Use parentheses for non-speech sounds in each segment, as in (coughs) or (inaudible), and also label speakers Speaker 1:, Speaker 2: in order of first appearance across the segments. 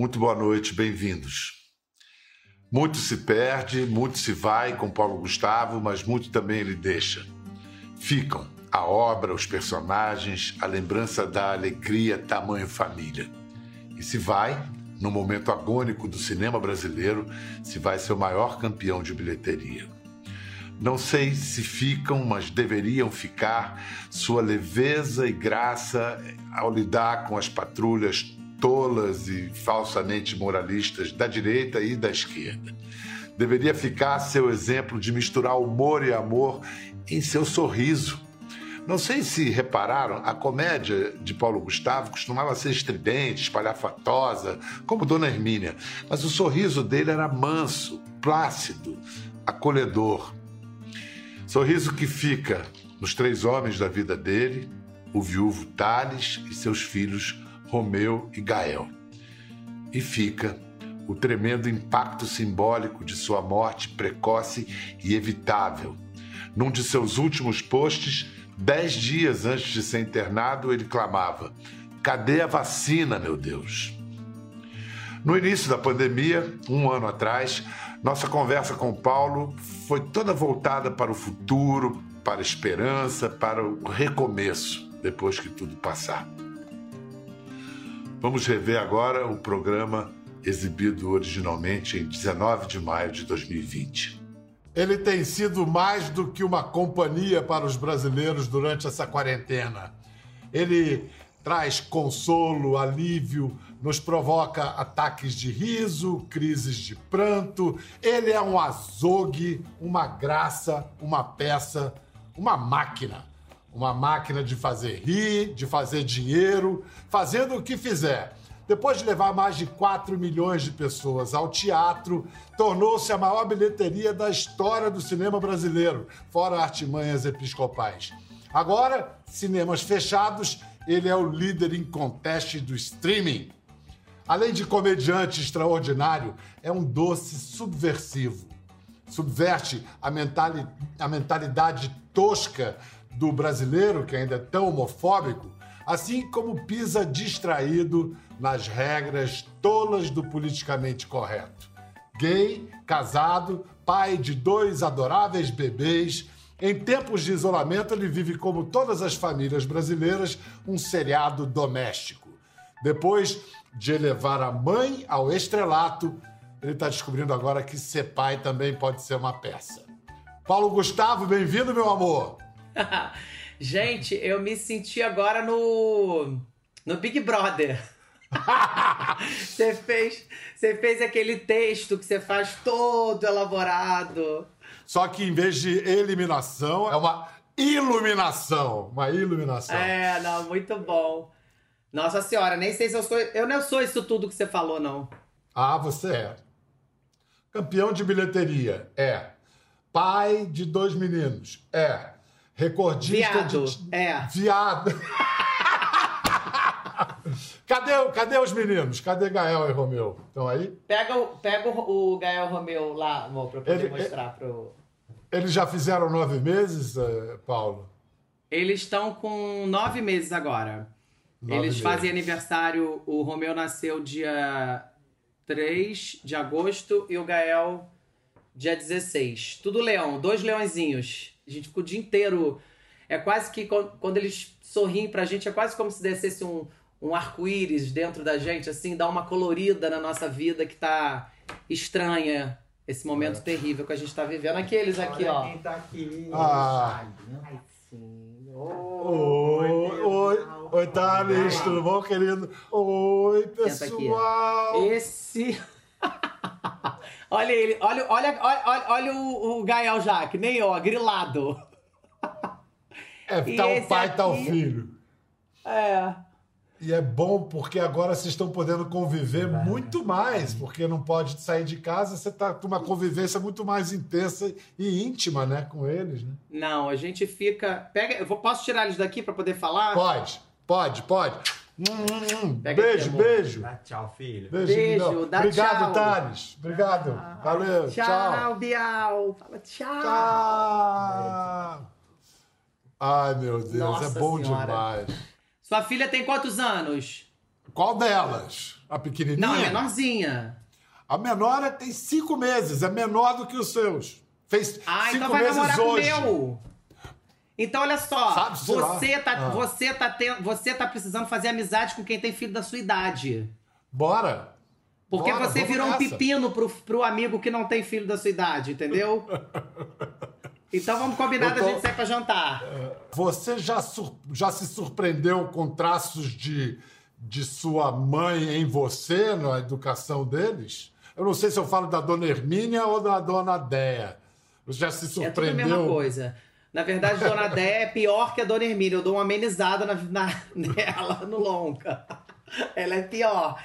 Speaker 1: Muito boa noite, bem-vindos. Muito se perde, muito se vai com Paulo Gustavo, mas muito também ele deixa. Ficam a obra, os personagens, a lembrança da alegria tamanho família. E se vai, no momento agônico do cinema brasileiro, se vai ser o maior campeão de bilheteria. Não sei se ficam, mas deveriam ficar sua leveza e graça ao lidar com as patrulhas tolas e falsamente moralistas da direita e da esquerda. Deveria ficar seu exemplo de misturar humor e amor em seu sorriso. Não sei se repararam, a comédia de Paulo Gustavo costumava ser estridente, espalhafatosa, como Dona Hermínia, mas o sorriso dele era manso, plácido, acolhedor. Sorriso que fica nos três homens da vida dele, o viúvo Tales e seus filhos Romeu e Gael. E fica o tremendo impacto simbólico de sua morte precoce e evitável. Num de seus últimos posts, dez dias antes de ser internado, ele clamava: Cadê a vacina, meu Deus? No início da pandemia, um ano atrás, nossa conversa com Paulo foi toda voltada para o futuro, para a esperança, para o recomeço, depois que tudo passar. Vamos rever agora o programa exibido originalmente em 19 de maio de 2020.
Speaker 2: Ele tem sido mais do que uma companhia para os brasileiros durante essa quarentena. Ele traz consolo, alívio, nos provoca ataques de riso, crises de pranto. Ele é um azogue, uma graça, uma peça, uma máquina uma máquina de fazer rir, de fazer dinheiro, fazendo o que fizer. Depois de levar mais de 4 milhões de pessoas ao teatro, tornou-se a maior bilheteria da história do cinema brasileiro, fora artimanhas episcopais. Agora, cinemas fechados, ele é o líder em conteste do streaming. Além de comediante extraordinário, é um doce subversivo. Subverte a, mentali a mentalidade tosca do brasileiro, que ainda é tão homofóbico, assim como pisa distraído nas regras tolas do politicamente correto. Gay, casado, pai de dois adoráveis bebês, em tempos de isolamento, ele vive como todas as famílias brasileiras, um seriado doméstico. Depois de elevar a mãe ao estrelato, ele está descobrindo agora que ser pai também pode ser uma peça. Paulo Gustavo, bem-vindo, meu amor! (laughs)
Speaker 3: Gente, eu me senti agora no no Big Brother. (laughs) você fez, você fez aquele texto que você faz todo elaborado.
Speaker 2: Só que em vez de eliminação, é uma iluminação, uma iluminação.
Speaker 3: É, não, muito bom. Nossa senhora, nem sei se eu sou, eu não sou isso tudo que você falou não.
Speaker 2: Ah, você é. Campeão de bilheteria, é. Pai de dois meninos, é. Recordista
Speaker 3: Viado.
Speaker 2: de.
Speaker 3: É.
Speaker 2: Viado. (laughs) cadê, cadê os meninos? Cadê Gael e Romeu? Estão aí?
Speaker 3: Pega, o, pega o, o Gael Romeu lá, amor, pra poder
Speaker 2: Ele-
Speaker 3: mostrar pro.
Speaker 2: Eles já fizeram nove meses, eh, Paulo?
Speaker 3: Eles estão com nove meses agora.
Speaker 2: Nove
Speaker 3: Eles
Speaker 2: meses.
Speaker 3: fazem aniversário. O Romeu nasceu dia 3 de agosto e o Gael dia 16. Tudo leão, dois leõezinhos. A gente fica o dia inteiro. É quase que quan- quando eles sorriem pra gente, é quase como se descesse um, um arco-íris dentro da gente, assim, dá uma colorida na nossa vida que tá estranha. Esse momento terrível que a gente tá vivendo. Aqueles aqui,
Speaker 4: Olha
Speaker 3: ó.
Speaker 4: quem tá aqui.
Speaker 2: Ah.
Speaker 4: Ai, sim.
Speaker 2: Oi, oi, oi, Thales, tudo bom, querido? Oi,
Speaker 3: aqui.
Speaker 2: pessoal.
Speaker 3: Esse. (laughs) olha ele, olha, olha, olha, olha, o, o Gael já, que nem eu, ó, grilado.
Speaker 2: É,
Speaker 3: E
Speaker 2: tá o pai, tá o
Speaker 3: aqui?
Speaker 2: filho.
Speaker 3: É.
Speaker 2: E é bom porque agora vocês estão podendo conviver muito mais, porque não pode sair de casa, você tá com uma convivência muito mais intensa e íntima, né, com eles, né?
Speaker 3: Não, a gente fica. Pega. Eu posso tirar eles daqui pra poder falar?
Speaker 2: Pode, pode, pode. Hum, hum, hum.
Speaker 3: Pega
Speaker 2: Beijo, beijo.
Speaker 4: Dá tchau, filho.
Speaker 2: Beijo,
Speaker 3: Beijo, dá
Speaker 2: Obrigado,
Speaker 3: tchau.
Speaker 2: Thales. Obrigado. Valeu.
Speaker 3: Tchau,
Speaker 2: Tchau.
Speaker 3: Bial. Fala tchau.
Speaker 2: Tchau. Ai, meu Deus,
Speaker 3: Nossa
Speaker 2: é bom
Speaker 3: Senhora.
Speaker 2: demais.
Speaker 3: Sua filha tem quantos anos?
Speaker 2: Qual delas? A pequenininha?
Speaker 3: Não, a menorzinha.
Speaker 2: A menor é- tem cinco meses, é menor do que os seus. Fez
Speaker 3: Ah,
Speaker 2: cinco
Speaker 3: então vai
Speaker 2: meses
Speaker 3: namorar
Speaker 2: hoje.
Speaker 3: com o meu. Então, olha só,
Speaker 2: Sabe, lá.
Speaker 3: você tá,
Speaker 2: Ah.
Speaker 3: você, tá você tá precisando fazer amizade com quem tem filho da sua idade.
Speaker 2: Bora.
Speaker 3: Porque
Speaker 2: Bora,
Speaker 3: você virou um
Speaker 2: nessa.
Speaker 3: pepino pro, pro amigo que não tem filho da sua idade, entendeu? (laughs) então vamos combinar
Speaker 2: tô-
Speaker 3: gente sair pra jantar.
Speaker 2: Você já, sur- já se surpreendeu com traços de, de sua mãe em você, na educação deles? Eu não sei se eu falo da dona Hermínia ou da dona Déia. Você já se
Speaker 3: É tudo a
Speaker 2: surpreendeu?
Speaker 3: mesma coisa. Na verdade, Dona Déia é pior que a Dona Hermínia. Eu dou uma amenizada na, na- (laughs) nela, no longa. Ela é pior.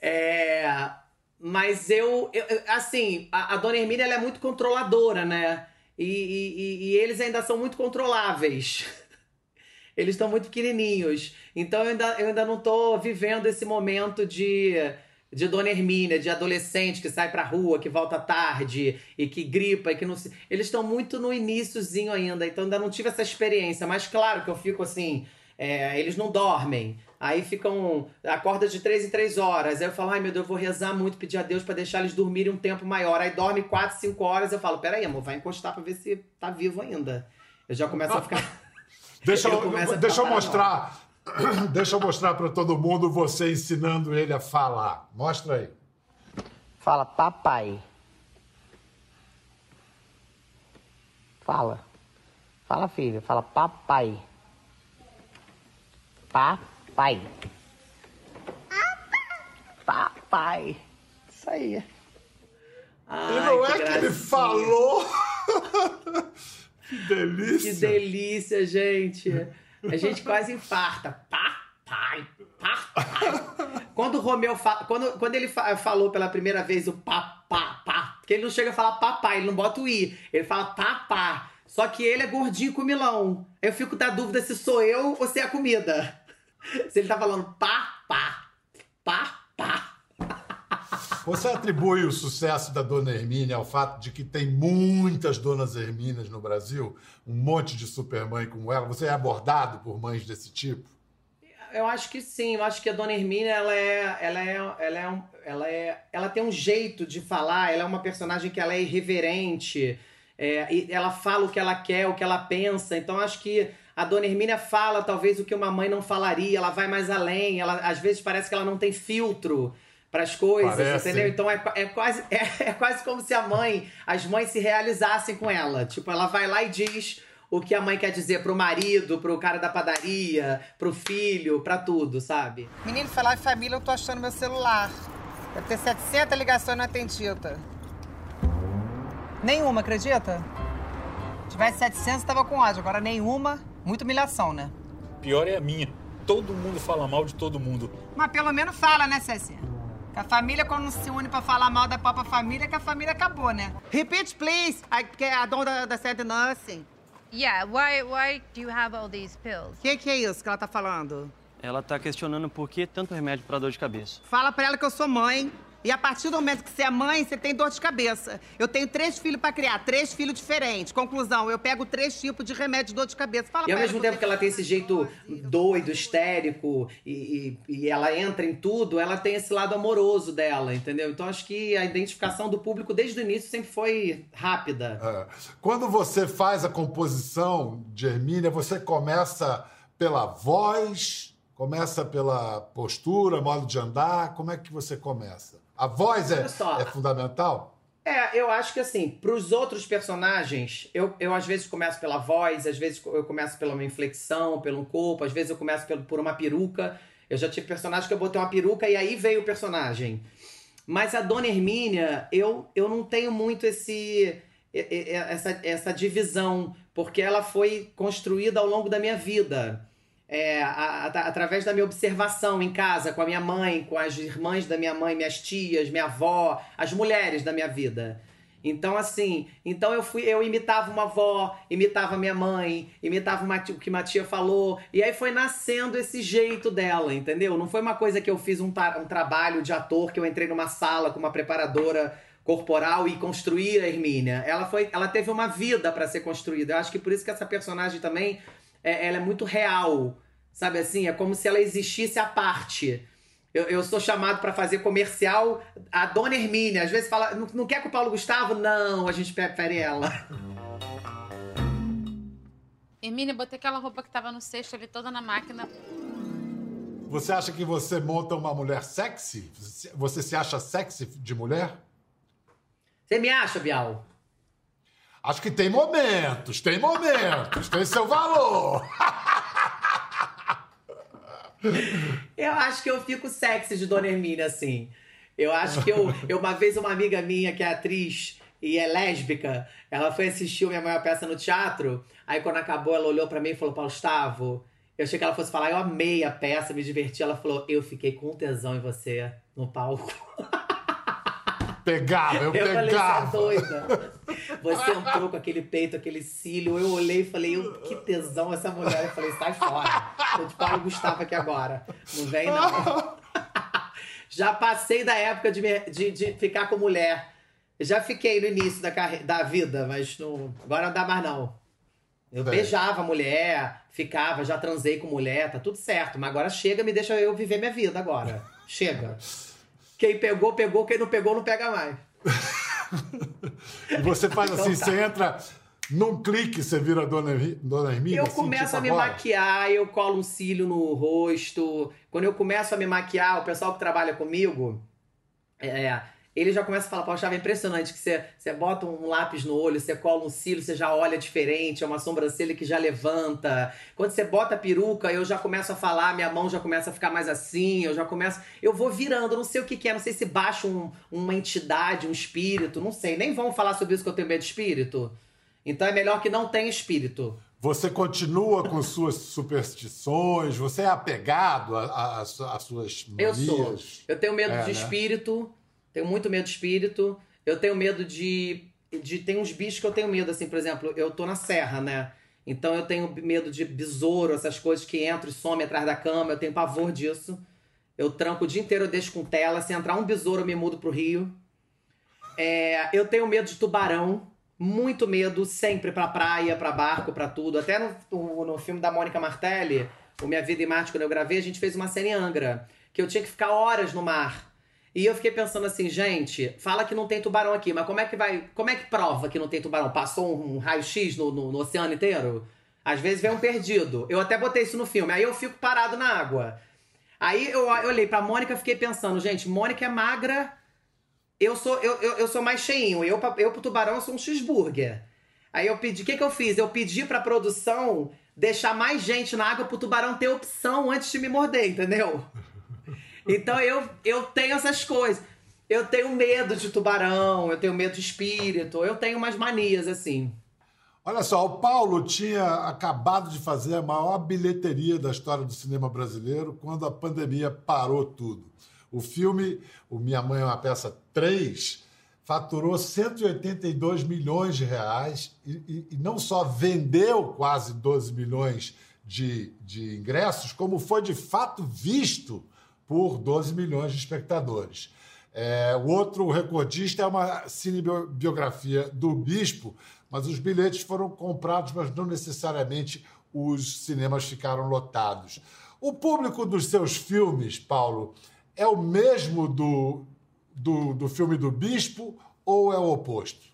Speaker 3: É, Mas eu, eu- assim, a, a Dona Hermínia ela é muito controladora, né? E, e- e- eles ainda são muito controláveis. (laughs) Eles estão muito pequenininhos. Então eu ainda, eu ainda não tô vivendo esse momento de, de Dona Hermínia, de adolescente que sai pra rua, que volta tarde e que gripa e que não se. Eles estão muito no iníciozinho ainda, então ainda não tive essa experiência. Mas claro que eu fico assim. é, eles não dormem. Aí ficam. Acorda de três em três horas. Aí eu falo, ai meu Deus, eu vou rezar muito, pedir a Deus pra deixar eles dormirem um tempo maior. Aí dorme quatro, cinco horas. Eu falo, peraí, amor, vai encostar pra ver se tá vivo ainda. Eu já começo a ficar. (laughs) (laughs)
Speaker 2: Deixa eu,
Speaker 3: a
Speaker 2: deixa eu mostrar. (coughs) Deixa eu mostrar para todo mundo você ensinando ele a falar. Mostra aí.
Speaker 5: Fala, papai. Fala. Fala, filho. Fala, papai. Papai. Papai. Isso aí.
Speaker 2: e
Speaker 3: Ai,
Speaker 2: não é que ele
Speaker 3: gracinha.
Speaker 2: falou. (laughs) que delícia.
Speaker 3: Que delícia, gente. A gente quase infarta. Papai, papai. Quando o Romeu fa... quando, quando ele fa- falou pela primeira vez o papá, pá, porque ele não chega a falar papai, ele não bota o i, ele fala papá. Só que ele é gordinho com milão. Eu fico da dúvida se sou eu ou se é a comida. Se ele tá falando papá, papá.
Speaker 2: Você atribui o sucesso da Dona Hermínia ao fato de que tem muitas Donas Hermínias no Brasil? Um monte de supermãe como ela? Você é abordado por mães desse tipo?
Speaker 3: Eu acho que sim, eu acho que a Dona Hermínia, ela é, ela é, ela é, ela é, ela tem um jeito de falar, ela é uma personagem que ela é irreverente, é, ela fala o que ela quer, o que ela pensa, então acho que a Dona Hermínia fala talvez o que uma mãe não falaria, ela vai mais além, ela às vezes parece que ela não tem filtro para as coisas,
Speaker 2: Parece,
Speaker 3: entendeu? Então é, é quase (laughs) é, é quase como se a mãe, as mães se realizassem com ela, tipo, ela vai lá e diz o que a mãe quer dizer pro marido, pro cara da padaria, pro filho, pra tudo, sabe?
Speaker 6: Menino, falar em família, eu tô achando meu celular. Deve ter 700 ligações não atendidas. Nenhuma, acredita? Se tivesse 700, tava com ódio. Agora nenhuma, muita humilhação, né?
Speaker 7: Pior é a minha. Todo mundo fala mal de todo mundo.
Speaker 6: Mas pelo menos fala, né, Ceci? Que a família, quando não se une pra falar mal da própria família, que a família acabou, né? Repeat, please. I, I don't understand nothing.
Speaker 8: Yeah, why why do you have all these pills?
Speaker 6: O que, que é isso que ela tá falando?
Speaker 9: Ela tá questionando por que tanto remédio pra dor de cabeça.
Speaker 6: Fala pra ela que eu sou mãe. E a partir do momento que você é mãe, você tem dor de cabeça. Eu tenho três filhos pra criar, três filhos diferentes. Conclusão, eu pego três tipos de remédio de dor de cabeça. Fala
Speaker 3: E ao mesmo
Speaker 6: ela
Speaker 3: tempo que ela tem esse jeito doido, histérico, e, e, e ela entra em tudo, ela tem esse lado amoroso dela, entendeu? Então acho que a identificação do público desde o início sempre foi rápida.
Speaker 2: É. Quando você faz a composição de Hermínia, você começa pela voz, começa pela postura, modo de andar. Como é que você começa? A voz é, é fundamental?
Speaker 3: É, eu acho que assim, pros outros personagens, eu, eu às vezes começo pela voz, às vezes eu começo pela uma inflexão, pelo corpo, às vezes eu começo pelo, por uma peruca. Eu já tive personagem que eu botei uma peruca e aí veio o personagem. Mas a Dona Hermínia, eu, eu não tenho muito esse essa, essa divisão, porque ela foi construída ao longo da minha vida. É, a- a- através da minha observação em casa, com a minha mãe, com as irmãs da minha mãe, minhas tias, minha avó, as mulheres da minha vida. Então, assim, então eu fui, eu imitava uma avó, imitava minha mãe, imitava uma o que uma tia falou, e aí foi nascendo esse jeito dela, entendeu? Não foi uma coisa que eu fiz um, um trabalho de ator, que eu entrei numa sala com uma preparadora corporal e construí a Hermínia. Ela foi, ela teve uma vida para ser construída. Eu acho que por isso que essa personagem também, é, ela é muito real, sabe assim? É como se ela existisse à parte. Eu, eu sou chamado pra fazer comercial. A dona Hermínia, às vezes fala, não, não quer com o Paulo Gustavo? Não, a gente prefere ela.
Speaker 10: Hermínia, botei aquela roupa que tava no cesto ali toda na máquina.
Speaker 2: Você acha que você monta uma mulher sexy? Você se acha sexy de mulher?
Speaker 3: Você me acha, Bial?
Speaker 2: Acho que tem momentos, tem momentos, tem seu valor. (laughs)
Speaker 3: Eu acho que eu fico sexy de Dona Hermínia, assim. Eu acho que eu, eu. Uma vez, uma amiga minha que é atriz e é lésbica, ela foi assistir Minha Maior Peça no teatro. Aí, quando acabou, ela olhou pra mim e falou: Paulo Gustavo. Eu achei que ela fosse falar, eu amei a peça, me diverti. Ela falou, eu fiquei com tesão em você no palco. (laughs)
Speaker 2: Pegava, eu,
Speaker 3: Eu falei, você é
Speaker 2: pegava.
Speaker 3: doida. Você entrou com aquele peito, aquele cílio. Eu olhei e falei, que tesão essa mulher. Eu falei, sai fora. Tô de Paulo Gustavo aqui agora. Não vem, não. (laughs) Já passei da época de, me- de, de ficar com mulher. Já fiquei no início da, carre... da vida, mas não... agora não dá mais, não. Eu
Speaker 2: Bem.
Speaker 3: beijava mulher, ficava, já transei com mulher, tá tudo certo. Mas agora chega, me deixa eu viver minha vida agora. Chega. Quem pegou, pegou. Quem não pegou, não pega mais. (laughs)
Speaker 2: Você faz
Speaker 3: Então
Speaker 2: assim,
Speaker 3: tá.
Speaker 2: você entra num clique, você vira Dona, Dona Hermínia?
Speaker 3: Eu
Speaker 2: assim,
Speaker 3: começo
Speaker 2: tipo
Speaker 3: a me
Speaker 2: agora?
Speaker 3: maquiar, eu colo um cílio no rosto. Quando eu começo a me maquiar, o pessoal que trabalha comigo, é, ele já começa a falar, poxa, é impressionante que você, você bota um lápis no olho, você cola um cílio, você já olha diferente, é uma sobrancelha que já levanta. Quando você bota a peruca, eu já começo a falar, minha mão já começa a ficar mais assim, eu já começo... Eu vou virando, eu não sei o que, que é, não sei se baixa um- uma entidade, um espírito, não sei. Nem vamos falar sobre isso que eu tenho medo de espírito. Então é melhor que não tenha espírito.
Speaker 2: Você continua com suas superstições, você é apegado às suas
Speaker 3: Eu
Speaker 2: manias.
Speaker 3: sou. Eu tenho medo
Speaker 2: É,
Speaker 3: de
Speaker 2: né?
Speaker 3: espírito, tenho muito medo de espírito. Eu tenho medo de, de. Tem uns bichos que eu tenho medo, assim, por exemplo, eu tô na serra, né? Então eu tenho medo de besouro, essas coisas que entram e somem atrás da cama, eu tenho pavor disso. Eu tranco o dia inteiro, eu deixo com tela. Se entrar um besouro, eu me mudo pro Rio. É, eu tenho medo de tubarão. Muito medo, sempre pra praia, pra barco, pra tudo. Até no, no, filme da Mônica Martelli, o Minha Vida em Marte, quando eu gravei, a gente fez uma cena em Angra. Que eu tinha que ficar horas no mar. E eu fiquei pensando assim, gente, fala que não tem tubarão aqui, mas como é que vai. Como é que prova que não tem tubarão? Passou um, um raio-x no, no, no oceano inteiro? Às vezes vem um perdido. Eu até botei isso no filme. Aí eu fico parado na água. Aí eu, eu olhei pra Mônica e fiquei pensando, gente, Mônica é magra. Eu sou, eu, eu, eu sou mais cheinho. Eu, eu pro tubarão eu sou um cheeseburger. Aí eu pedi, o que, que eu fiz? Eu pedi pra produção deixar mais gente na água pro tubarão ter opção antes de me morder, entendeu? Então eu, eu tenho essas coisas. Eu tenho medo de tubarão, eu tenho medo de espírito, eu tenho umas manias assim.
Speaker 2: Olha só, o Paulo tinha acabado de fazer a maior bilheteria da história do cinema brasileiro quando a pandemia parou tudo. O filme O Minha Mãe é uma Peça 3 faturou 182 milhões de reais e, e- e não só vendeu quase 12 milhões de, de ingressos, como foi de fato visto por 12 milhões de espectadores. É, o outro recordista é uma cinebiografia do Bispo, mas os bilhetes foram comprados, mas não necessariamente os cinemas ficaram lotados. O público dos seus filmes, Paulo, é o mesmo do, do, do filme do Bispo ou é o oposto?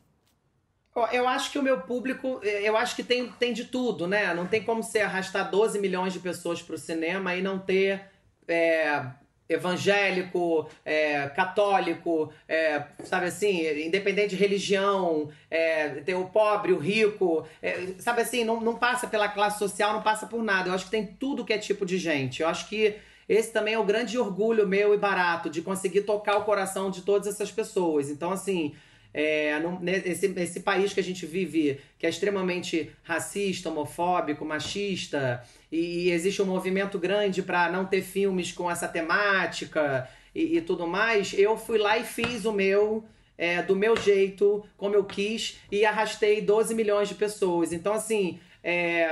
Speaker 3: Eu acho que o meu público, eu acho que tem, tem de tudo, né? Não tem como você arrastar 12 milhões de pessoas pro cinema e não ter é, evangélico, é, católico, é, sabe assim, independente de religião, é, ter o pobre, o rico, é, sabe assim, não, não passa pela classe social, não passa por nada. Eu acho que tem tudo que é tipo de gente. Eu acho que esse também é o grande orgulho meu e barato de conseguir tocar o coração de todas essas pessoas. Então, assim, é, nesse país que a gente vive, que é extremamente racista, homofóbico, machista, e, e existe um movimento grande para não ter filmes com essa temática e, e tudo mais, eu fui lá e fiz o meu. é, do meu jeito, como eu quis, e arrastei 12 milhões de pessoas. Então, assim, é,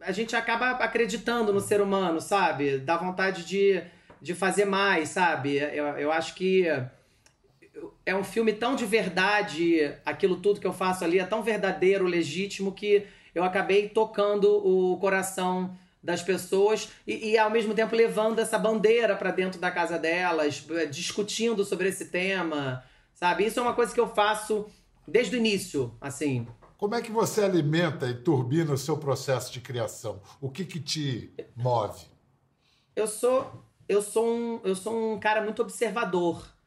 Speaker 3: a gente acaba acreditando no ser humano, sabe? Dá vontade de, de fazer mais, sabe? Eu, eu acho que é um filme tão de verdade, aquilo tudo que eu faço ali é tão verdadeiro, legítimo, que eu acabei tocando o coração das pessoas e, e, ao mesmo tempo levando essa bandeira para dentro da casa delas, eh, discutindo sobre esse tema, sabe? Isso é uma coisa que eu faço desde o início, assim.
Speaker 2: Como é que você alimenta e turbina o seu processo de criação? O que que te move?
Speaker 3: Eu sou eu sou um, eu sou um cara muito observador.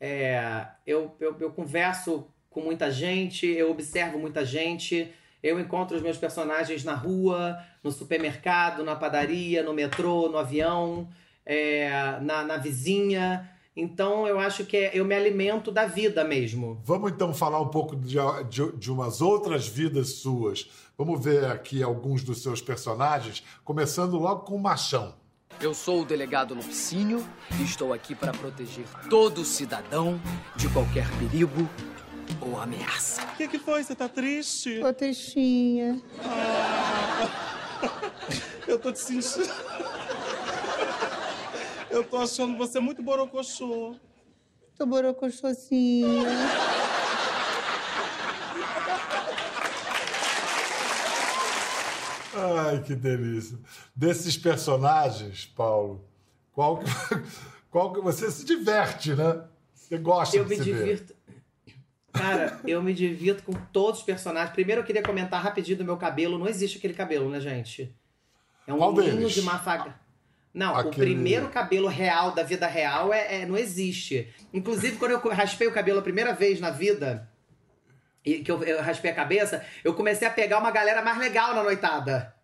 Speaker 3: É, eu, eu, eu converso com muita gente, eu observo muita gente, eu encontro os meus personagens na rua, no supermercado, na padaria, no metrô, no avião, é, na, na vizinha. Então eu acho que é, eu me alimento da vida mesmo.
Speaker 2: Vamos então falar um pouco de, de, de, umas outras vidas suas. Vamos ver aqui alguns dos seus personagens, começando logo com o Machão.
Speaker 11: Eu sou o delegado Lupicínio e estou aqui para proteger todo cidadão de qualquer perigo ou ameaça.
Speaker 12: O que, que, foi? Você tá triste?
Speaker 13: Tô tristinha.
Speaker 12: Ah, (laughs) eu tô te sentindo. (laughs) Eu tô achando você muito borocochô.
Speaker 13: Tô borocochôzinha.
Speaker 2: Ai, que delícia. Desses personagens, Paulo, qual que, (laughs) qual que você se diverte, né? Você gosta
Speaker 3: eu
Speaker 2: de
Speaker 3: me divirto.
Speaker 2: ver.
Speaker 3: Cara, eu me divirto com todos os personagens. Primeiro eu queria comentar rapidinho do meu cabelo. Não existe aquele cabelo, né, gente? É um
Speaker 2: Qual
Speaker 3: ninho de mafaga. Não, o
Speaker 2: Aquele-
Speaker 3: primeiro cabelo real da vida real é, é- não existe. Inclusive, quando eu raspei o cabelo a primeira vez na vida, que eu, eu raspei a cabeça, eu comecei a pegar uma galera mais legal na noitada.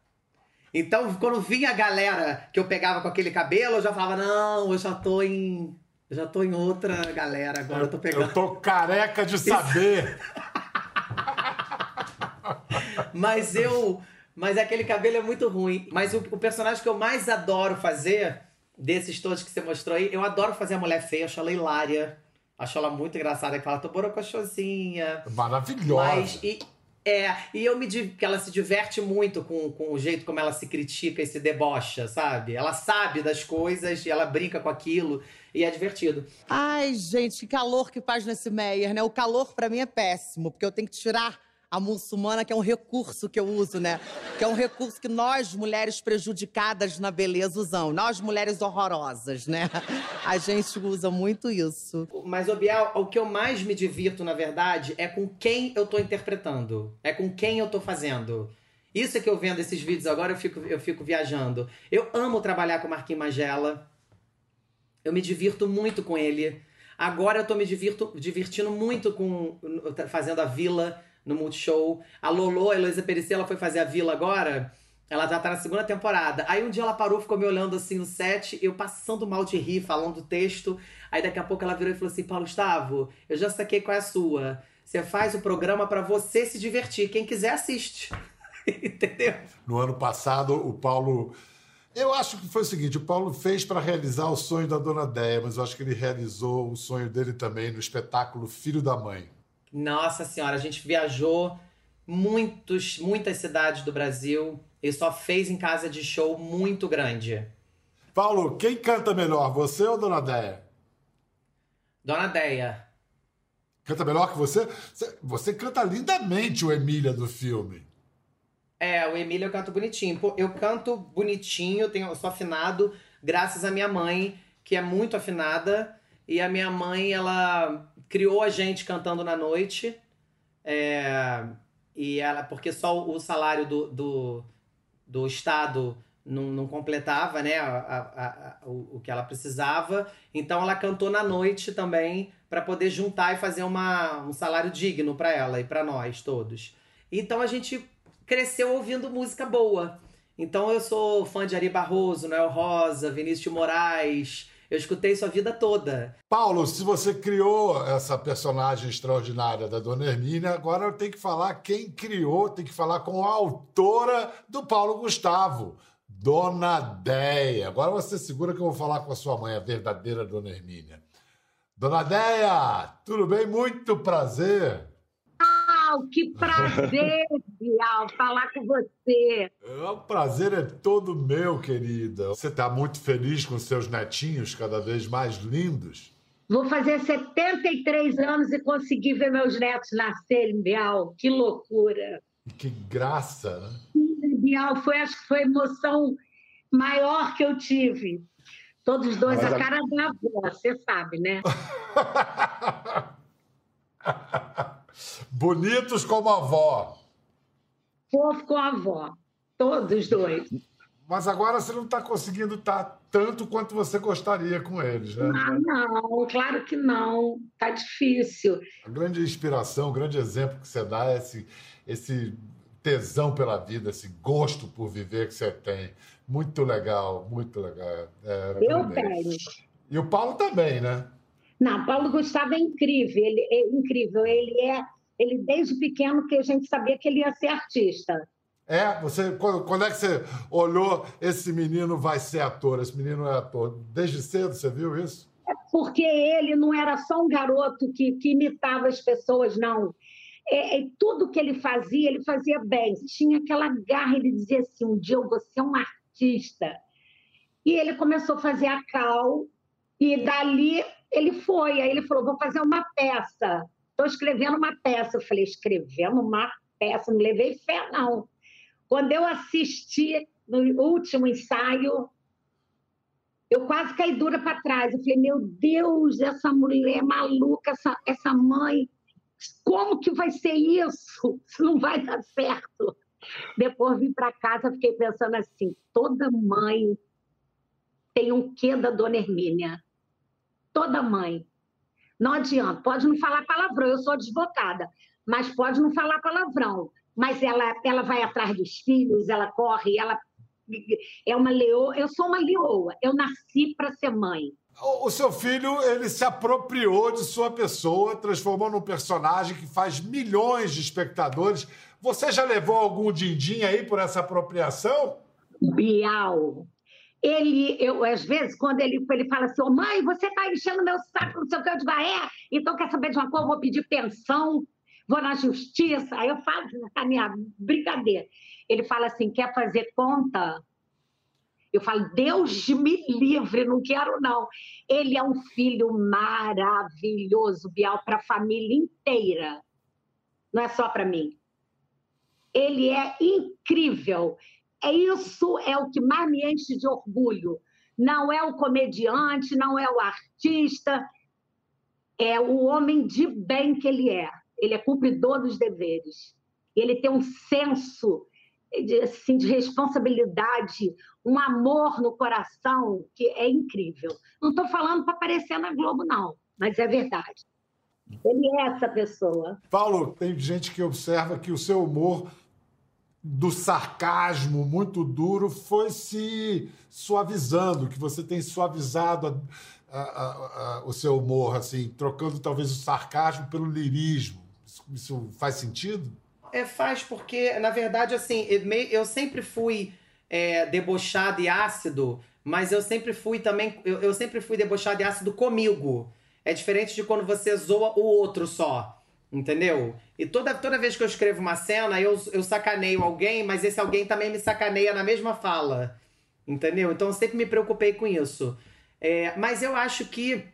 Speaker 3: Então, quando vinha a galera que eu pegava com aquele cabelo, eu já falava, não, eu já tô em. Eu já tô em outra galera agora, eu tô pegando.
Speaker 2: Eu tô careca de saber. (laughs)
Speaker 3: Mas eu. Mas aquele cabelo é muito ruim. Mas o, o personagem que eu mais adoro fazer, desses todos que você mostrou aí, eu adoro fazer a mulher feia, acho ela hilária. Acho ela muito engraçada, que ela tô borocochosinha.
Speaker 2: Maravilhosa.
Speaker 3: Mas, e, é, e eu me di- que ela se diverte muito com, com o jeito como ela se critica e se debocha, sabe? Ela sabe das coisas e ela brinca com aquilo e é divertido.
Speaker 6: Ai, gente, que calor que faz nesse Meyer, né? O calor pra mim é péssimo, porque eu tenho que tirar a muçulmana, que é um recurso que eu uso, né? Que é um recurso que nós, mulheres prejudicadas na beleza, usamos. Nós, mulheres horrorosas, né? A gente usa muito isso.
Speaker 3: Mas, ô Biel, o que eu mais me divirto, na verdade, é com quem eu tô interpretando. É com quem eu tô fazendo. Isso é que eu vendo esses vídeos agora, eu fico, eu fico viajando. Eu amo trabalhar com o Marquinhos Magela. Eu me divirto muito com ele. Agora eu tô me divirto, divertindo muito com fazendo a Vila no Multishow. A Lolo, a Heloísa Perici, ela foi fazer a Vila agora. Ela já tá na segunda temporada. Aí um dia ela parou, ficou me olhando assim no set, eu passando mal de rir, falando texto. Aí daqui a pouco ela virou e falou assim: Paulo Gustavo, eu já saquei qual é a sua. Você faz o programa pra você se divertir. Quem quiser, assiste. (laughs) Entendeu?
Speaker 2: No ano passado, o Paulo. Eu acho que foi o seguinte: o Paulo fez para realizar o sonho da dona Déia, mas eu acho que ele realizou o sonho dele também no espetáculo Filho da Mãe.
Speaker 3: Nossa senhora, a gente viajou muitos, muitas cidades do Brasil e só fez em casa de show muito grande.
Speaker 2: Paulo, quem canta melhor, você ou dona Déia?
Speaker 3: Dona Deia.
Speaker 2: Canta melhor que você? Você, canta lindamente o Emília do filme.
Speaker 3: É, o Emílio eu canto bonitinho. Eu canto bonitinho, tenho, eu sou afinado, graças à minha mãe, que é muito afinada. E a minha mãe, ela criou a gente cantando na noite. É, e ela, porque só o salário do, do, do Estado não, não completava né, a, a- a- o, o que ela precisava. Então ela cantou na noite também para poder juntar e fazer uma, um salário digno para ela e para nós todos. Então a gente cresceu ouvindo música boa. Então eu sou fã de Ari Barroso, Noel Rosa, Vinícius de Moraes. Eu escutei isso a vida toda.
Speaker 2: Paulo, se você criou essa personagem extraordinária da Dona Hermínia, agora eu tenho que falar quem criou, tem que falar com a autora do Paulo Gustavo, Dona Deia. Agora você segura que eu vou falar com a sua mãe, a verdadeira Dona Hermínia. Dona Deia, tudo bem? Muito prazer.
Speaker 14: Bial, que prazer, Bial, falar com você.
Speaker 2: O prazer é todo meu, querida. Você está muito feliz com seus netinhos cada vez mais lindos?
Speaker 14: Vou fazer 73 anos e conseguir ver meus netos nascerem, Bial. Que loucura.
Speaker 2: Que graça, né?
Speaker 14: Bial, foi, acho que foi a emoção maior que eu tive. Todos os dois,
Speaker 1: Mas
Speaker 14: a
Speaker 1: a-
Speaker 14: cara da avó, você sabe, né? (laughs)
Speaker 2: Bonitos como a avó.
Speaker 14: Fofo com a avó. Todos os dois.
Speaker 2: Mas agora você não está conseguindo estar tanto quanto você gostaria com eles, né?
Speaker 14: Ah, não, claro que não. Tá difícil.
Speaker 2: A grande inspiração, o grande exemplo que você dá é esse, esse tesão pela vida, esse gosto por viver que você tem. Muito legal, muito legal. É,
Speaker 14: Eu
Speaker 2: realmente.
Speaker 14: tenho.
Speaker 2: E o Paulo também, né?
Speaker 14: Não, Paulo Gustavo é incrível. Ele é incrível. Ele é. Ele, desde pequeno, que a gente sabia que ele ia ser artista.
Speaker 2: É, você, quando, quando é que você olhou esse menino vai ser ator, esse menino é ator? Desde cedo você viu isso?
Speaker 14: porque ele não era só um garoto que, que imitava as pessoas, não. É, é, tudo que ele fazia, ele fazia bem. Tinha aquela garra, ele dizia assim: um dia eu vou ser um artista. E ele começou a fazer a cal, e dali ele foi. Aí ele falou: vou fazer uma peça. Estou escrevendo uma peça. Eu falei: escrevendo uma peça? Não levei fé, não. Quando eu assisti no último ensaio, eu quase caí dura para trás. Eu falei, meu Deus, essa mulher é maluca, essa, essa mãe, como que vai ser isso? Isso não vai dar certo. Depois vim para casa, fiquei pensando assim: toda mãe tem um quê da dona Hermínia. Toda mãe. Não adianta, pode não falar palavrão, eu sou advogada, mas pode não falar palavrão. Mas ela, ela vai atrás dos filhos, ela corre, ela é uma leoa. Eu sou uma leoa. Eu nasci para ser mãe.
Speaker 2: O, seu filho, ele se apropriou de sua pessoa, transformou num personagem que faz milhões de espectadores. Você já levou algum din-din aí por essa apropriação?
Speaker 14: Bial. Ele, eu, às vezes, quando ele, ele fala assim, ô mãe, você está enchendo meu saco, não sei o que, eu digo, ah, é? Então quer saber de uma coisa? Eu vou pedir pensão, vou na justiça. Aí eu falo a minha brincadeira. Ele fala assim, quer fazer conta? Eu falo, Deus me livre, não quero não. Ele é um filho maravilhoso, Bial, para a família inteira. Não é só para mim. Ele é incrível. É isso é o que mais me enche de orgulho. Não é o comediante, não é o artista, é o homem de bem que ele é. Ele é cumpridor dos deveres. Ele tem um senso de, assim, de responsabilidade, um amor no coração que é incrível. Não estou falando para aparecer na Globo, não, mas é verdade. Ele é essa pessoa.
Speaker 2: Paulo, tem gente que observa que o seu humor do sarcasmo muito duro foi se suavizando, que você tem suavizado a, a, a, o seu humor, assim, trocando talvez o sarcasmo pelo lirismo. Isso, isso faz sentido?
Speaker 3: É, faz, porque, na verdade, assim, eu, sempre fui é, debochado e ácido, mas eu sempre fui também. Eu, eu sempre fui debochado e ácido comigo. É diferente de quando você zoa o outro só. Entendeu? E toda, toda vez que eu escrevo uma cena, eu, eu sacaneio alguém, mas esse alguém também me sacaneia na mesma fala. Entendeu? Então eu sempre me preocupei com isso. É, mas eu acho que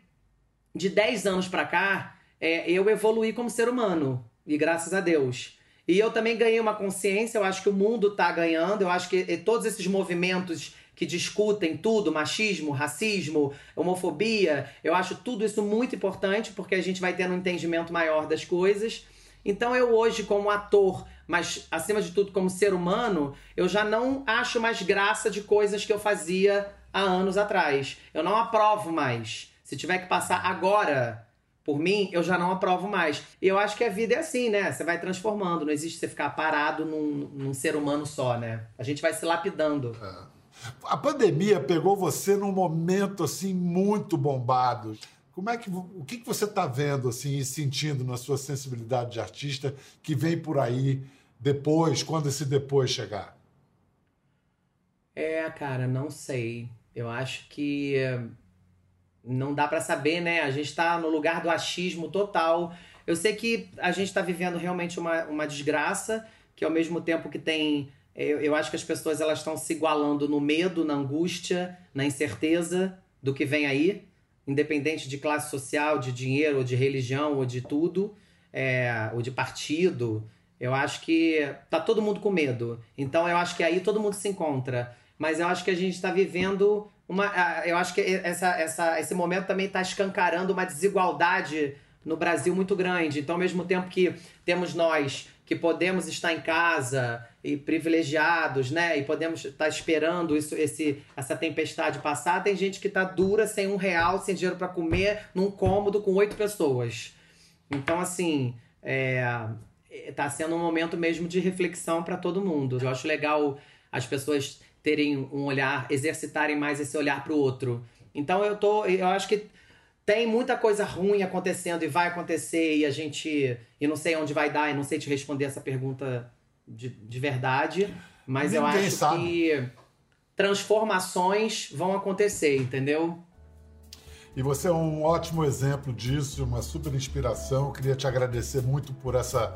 Speaker 3: de 10 anos pra cá, é, eu evoluí como ser humano. E graças a Deus. E eu também ganhei uma consciência, eu acho que o mundo tá ganhando, eu acho que todos esses movimentos que discutem tudo, machismo, racismo, homofobia, eu acho tudo isso muito importante porque a gente vai tendo um entendimento maior das coisas. Então eu hoje, como ator, mas acima de tudo como ser humano, eu já não acho mais graça de coisas que eu fazia há anos atrás. Eu não aprovo mais. Se tiver que passar agora por mim, eu já não aprovo mais. E eu acho que a vida é assim, né? Você vai transformando. Não existe você ficar parado num, num ser humano só, né? A gente vai se lapidando.
Speaker 2: A pandemia pegou você num momento assim muito bombado. Como é que o que, você está vendo assim e sentindo na sua sensibilidade de artista que vem por aí depois, quando esse depois chegar?
Speaker 3: É, cara, não sei. Eu acho que eh, não dá pra saber, né? A gente tá no lugar do achismo total. Eu sei que a gente tá vivendo realmente uma, uma desgraça, que ao mesmo tempo que tem. Eu, eu acho que as pessoas elas estão se igualando no medo, na angústia, na incerteza do que vem aí, independente de classe social, de dinheiro, ou de religião, ou de tudo, é, ou de partido. Eu acho que tá todo mundo com medo. Então eu acho que aí todo mundo se encontra. Mas eu acho que a gente está vivendo uma. Eu acho que essa, essa, esse momento também está escancarando uma desigualdade no Brasil muito grande. Então, ao mesmo tempo que temos nós que podemos estar em casa e privilegiados, né? E podemos estar esperando isso, esse, essa tempestade passar, tem gente que tá dura, sem um real, sem dinheiro para comer, num cômodo com oito pessoas. Então, assim, é, tá sendo um momento mesmo de reflexão para todo mundo. Eu acho legal as pessoas terem um olhar, exercitarem mais esse olhar para o outro. Então eu tô, eu acho que tem muita coisa ruim acontecendo e vai acontecer e a gente, e não sei onde vai dar, e não sei te responder essa pergunta de, de verdade, mas eu
Speaker 2: Ninguém
Speaker 3: acho
Speaker 2: sabe.
Speaker 3: que transformações vão acontecer, entendeu?
Speaker 2: E você é um ótimo exemplo disso, uma super inspiração. Eu queria te agradecer muito por essa,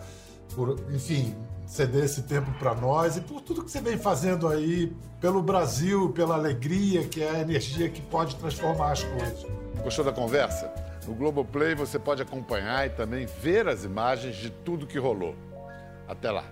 Speaker 2: por, enfim, ceder esse tempo para nós e por tudo que você vem fazendo aí pelo Brasil, pela alegria, que é a energia que pode transformar as coisas.
Speaker 1: Gostou da conversa? No Globoplay você pode acompanhar e também ver as imagens de tudo que rolou. Até lá.